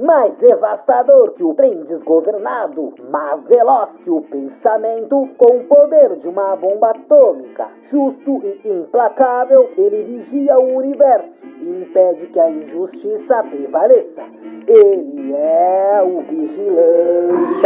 mais devastador que o trem desgovernado, mais veloz que o pensamento, com o poder de uma bomba atômica. Justo e implacável, ele vigia o universo e impede que a injustiça prevaleça. Ele é o vigilante.